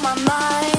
my mind.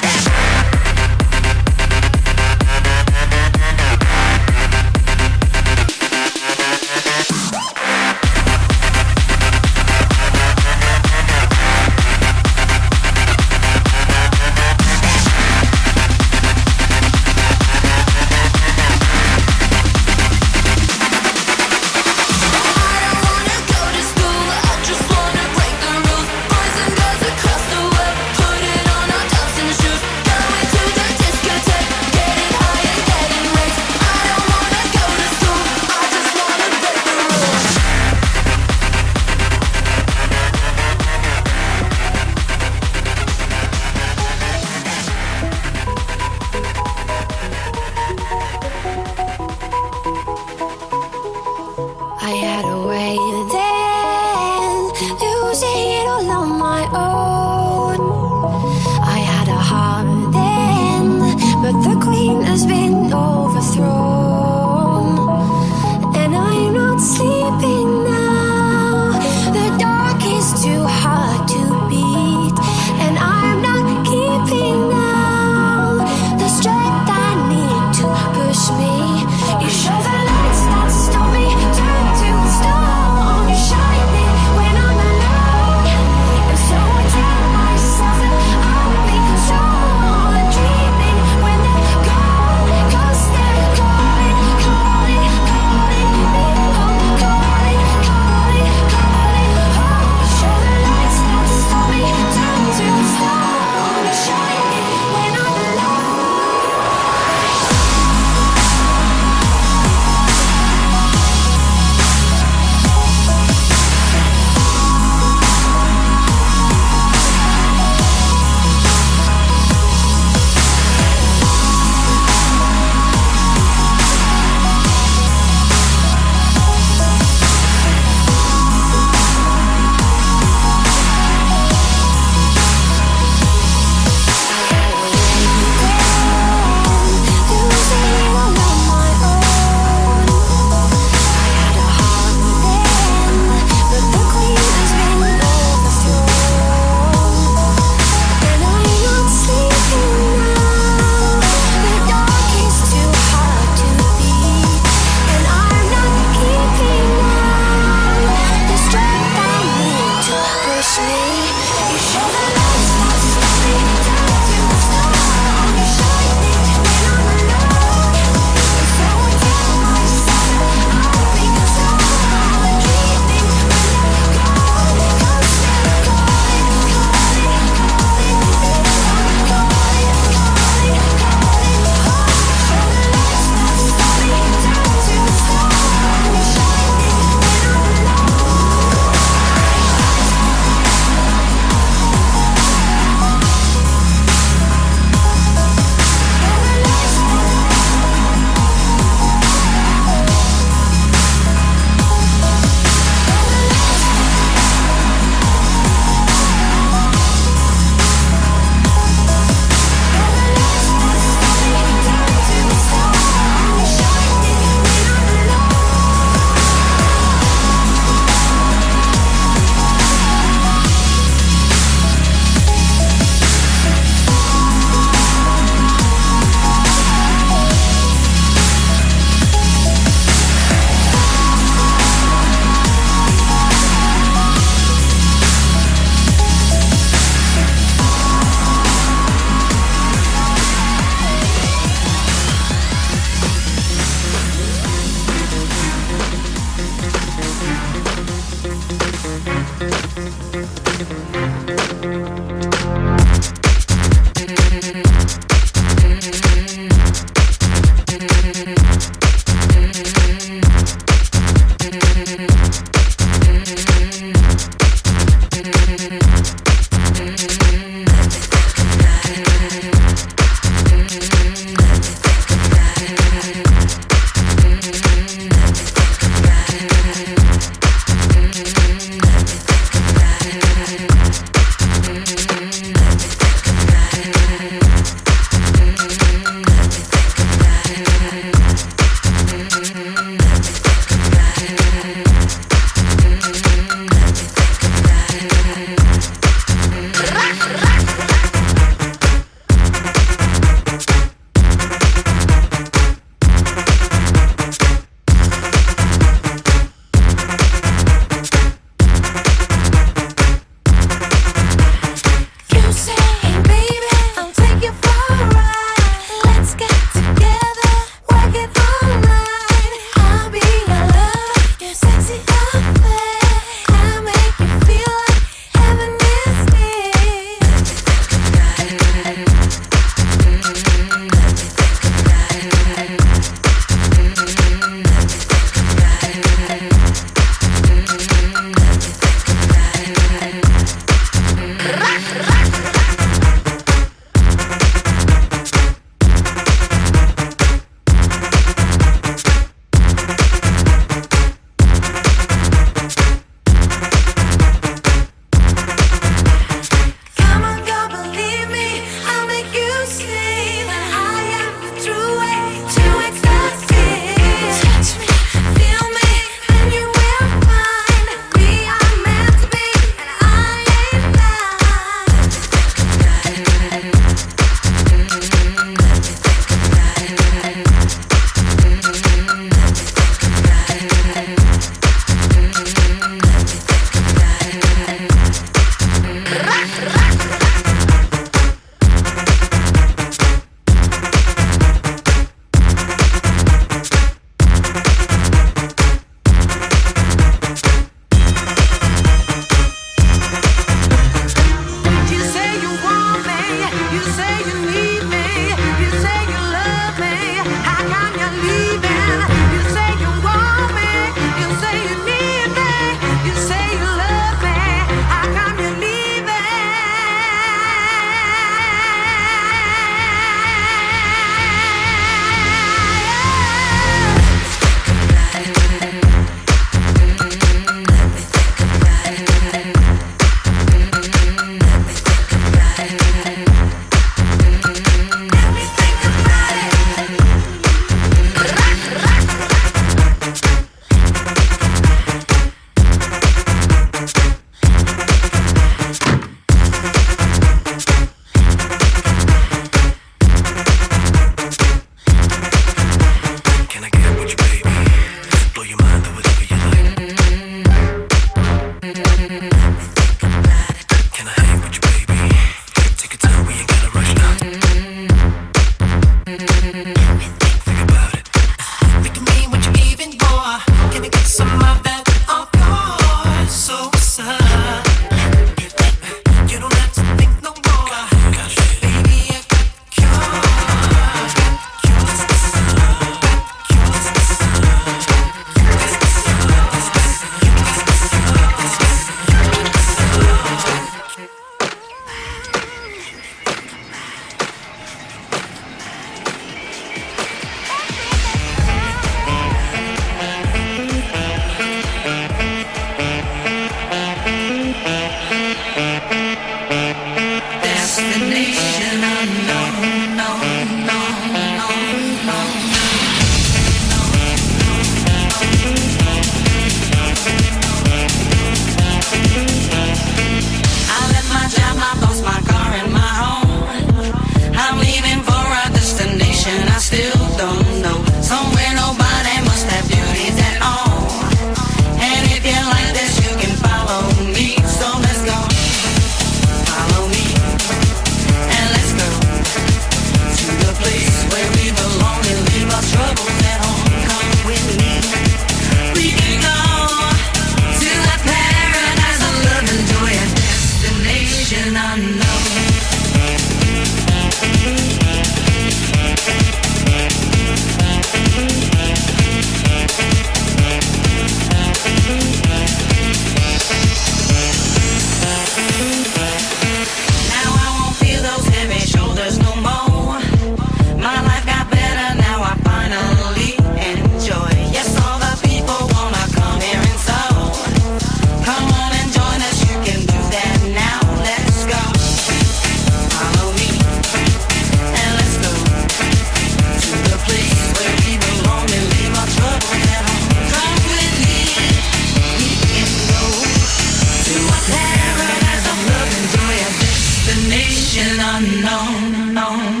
unknown. unknown.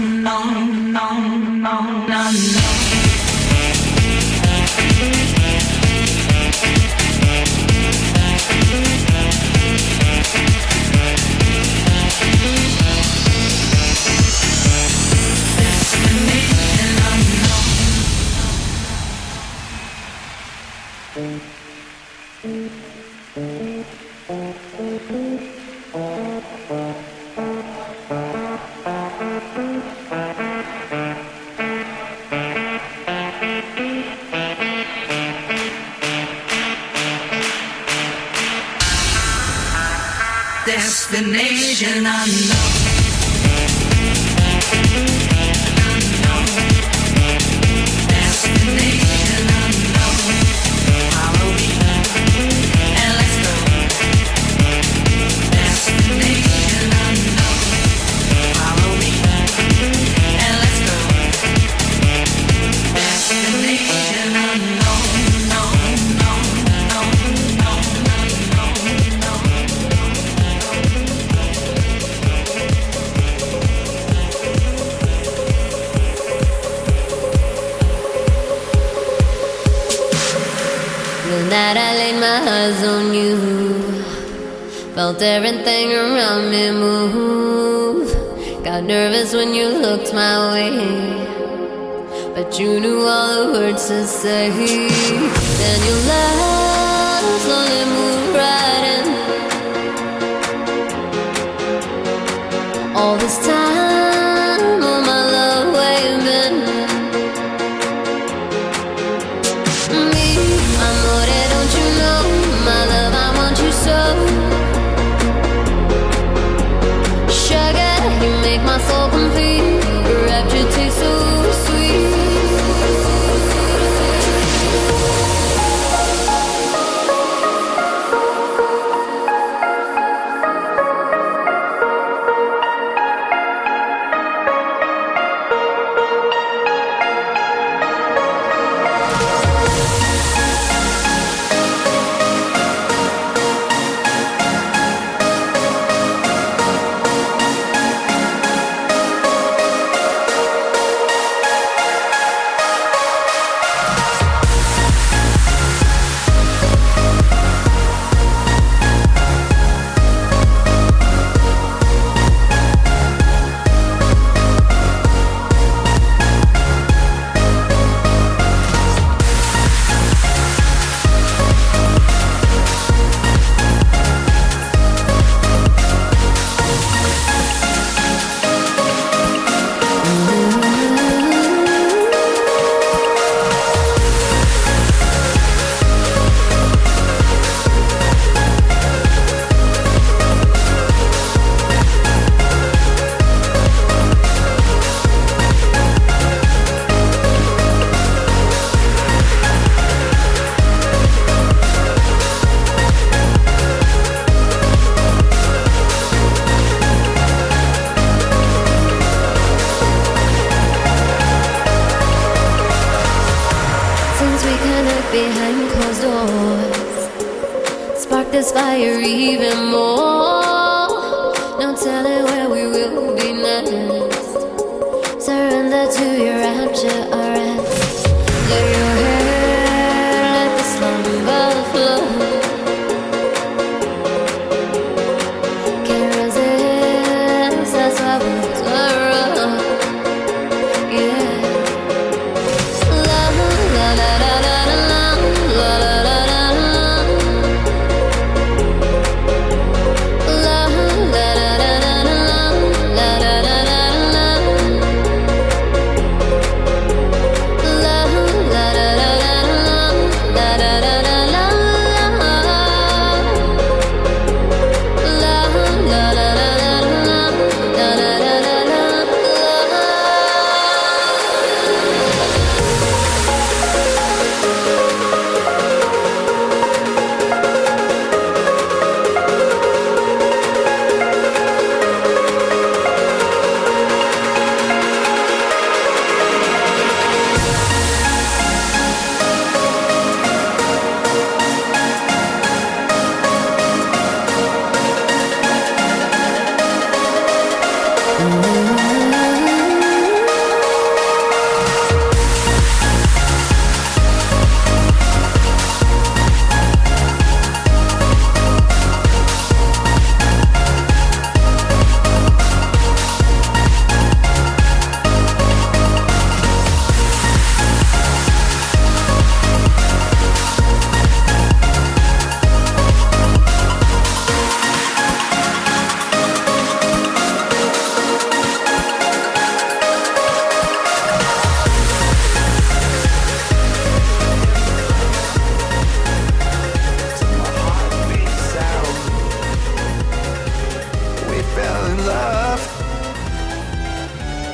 to your rapture.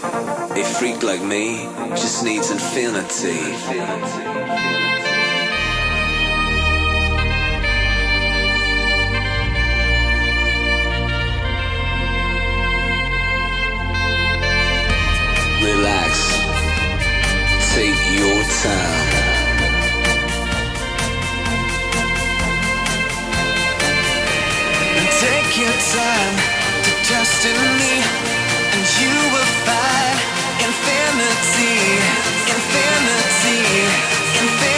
A freak like me just needs infinity. Relax, take your time. Take your time to trust in me, and you will find infinity, infinity, infinity,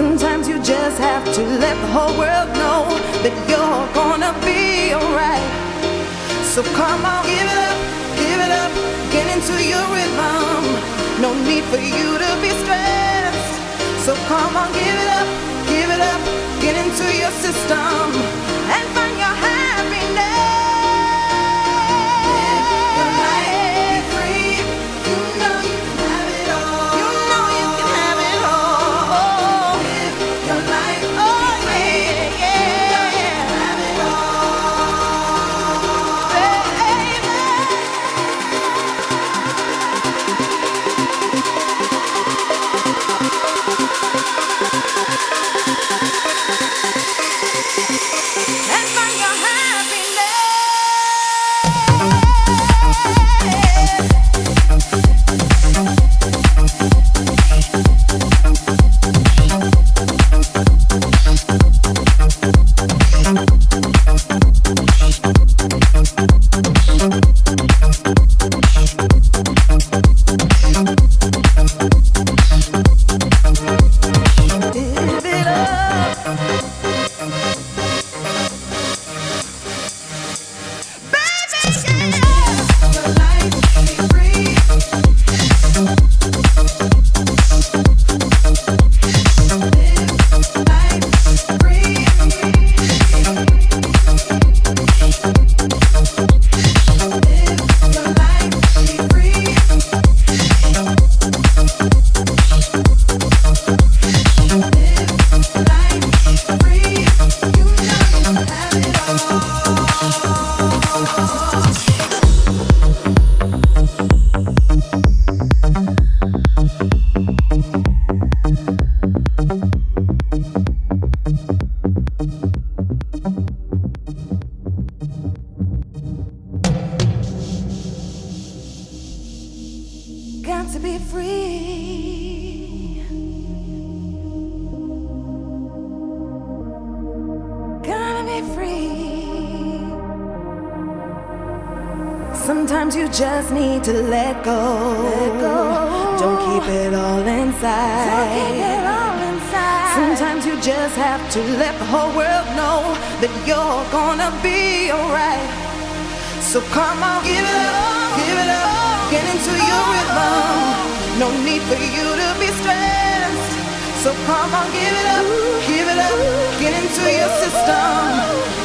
Sometimes you just have to let the whole world know that you're gonna be alright. So come on, give it up, give it up, get into your rhythm. No need for you to be stressed. So come on, give it up, give it up, get into your system and So come on, give it up, give it up, get into your rhythm. No need for you to be stressed. So come on, give it up, give it up, get into your system.